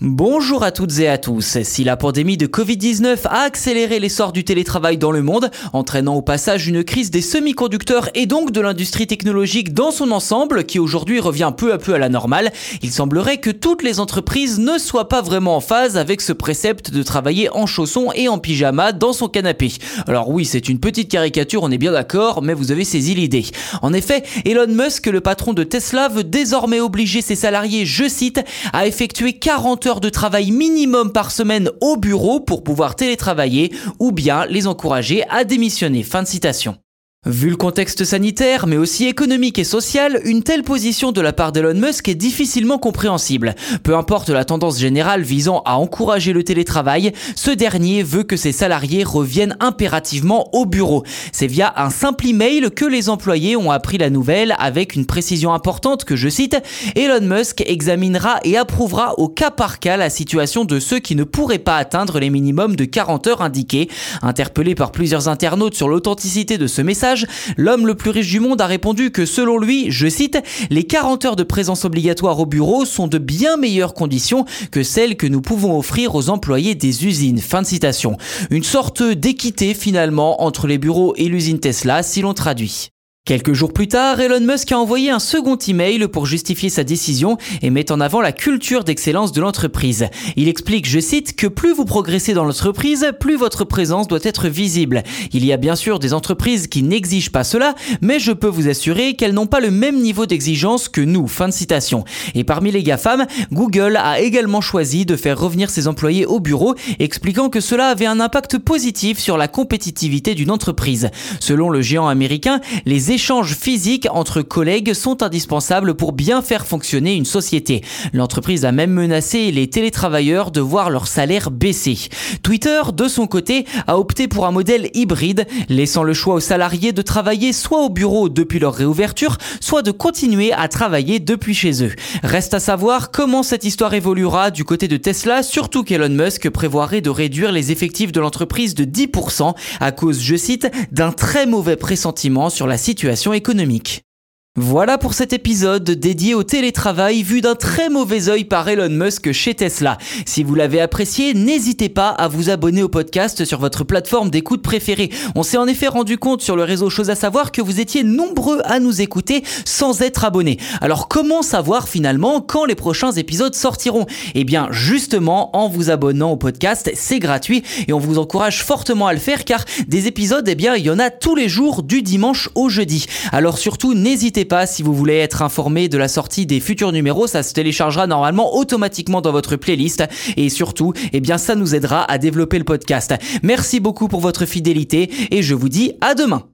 Bonjour à toutes et à tous. Si la pandémie de Covid-19 a accéléré l'essor du télétravail dans le monde, entraînant au passage une crise des semi-conducteurs et donc de l'industrie technologique dans son ensemble, qui aujourd'hui revient peu à peu à la normale, il semblerait que toutes les entreprises ne soient pas vraiment en phase avec ce précepte de travailler en chaussons et en pyjama dans son canapé. Alors oui, c'est une petite caricature, on est bien d'accord, mais vous avez saisi l'idée. En effet, Elon Musk, le patron de Tesla, veut désormais obliger ses salariés, je cite, à effectuer 40 heures de travail minimum par semaine au bureau pour pouvoir télétravailler ou bien les encourager à démissionner. Fin de citation. Vu le contexte sanitaire, mais aussi économique et social, une telle position de la part d'Elon Musk est difficilement compréhensible. Peu importe la tendance générale visant à encourager le télétravail, ce dernier veut que ses salariés reviennent impérativement au bureau. C'est via un simple email que les employés ont appris la nouvelle avec une précision importante que je cite, Elon Musk examinera et approuvera au cas par cas la situation de ceux qui ne pourraient pas atteindre les minimums de 40 heures indiqués. Interpellé par plusieurs internautes sur l'authenticité de ce message, l'homme le plus riche du monde a répondu que selon lui, je cite, les 40 heures de présence obligatoire au bureau sont de bien meilleures conditions que celles que nous pouvons offrir aux employés des usines. Fin de citation. Une sorte d'équité finalement entre les bureaux et l'usine Tesla si l'on traduit. Quelques jours plus tard, Elon Musk a envoyé un second email pour justifier sa décision et met en avant la culture d'excellence de l'entreprise. Il explique, je cite, que plus vous progressez dans l'entreprise, plus votre présence doit être visible. Il y a bien sûr des entreprises qui n'exigent pas cela, mais je peux vous assurer qu'elles n'ont pas le même niveau d'exigence que nous. Fin de citation. Et parmi les GAFAM, Google a également choisi de faire revenir ses employés au bureau, expliquant que cela avait un impact positif sur la compétitivité d'une entreprise. Selon le géant américain, les échanges physiques entre collègues sont indispensables pour bien faire fonctionner une société. L'entreprise a même menacé les télétravailleurs de voir leur salaire baisser. Twitter, de son côté, a opté pour un modèle hybride, laissant le choix aux salariés de travailler soit au bureau depuis leur réouverture, soit de continuer à travailler depuis chez eux. Reste à savoir comment cette histoire évoluera du côté de Tesla, surtout qu'Elon Musk prévoirait de réduire les effectifs de l'entreprise de 10% à cause, je cite, d'un très mauvais pressentiment sur la situation économique. Voilà pour cet épisode dédié au télétravail vu d'un très mauvais œil par Elon Musk chez Tesla. Si vous l'avez apprécié, n'hésitez pas à vous abonner au podcast sur votre plateforme d'écoute préférée. On s'est en effet rendu compte sur le réseau Chose à savoir que vous étiez nombreux à nous écouter sans être abonnés. Alors comment savoir finalement quand les prochains épisodes sortiront? Eh bien justement en vous abonnant au podcast, c'est gratuit et on vous encourage fortement à le faire car des épisodes, eh bien il y en a tous les jours du dimanche au jeudi. Alors surtout pas si vous voulez être informé de la sortie des futurs numéros, ça se téléchargera normalement automatiquement dans votre playlist et surtout, eh bien ça nous aidera à développer le podcast. Merci beaucoup pour votre fidélité et je vous dis à demain.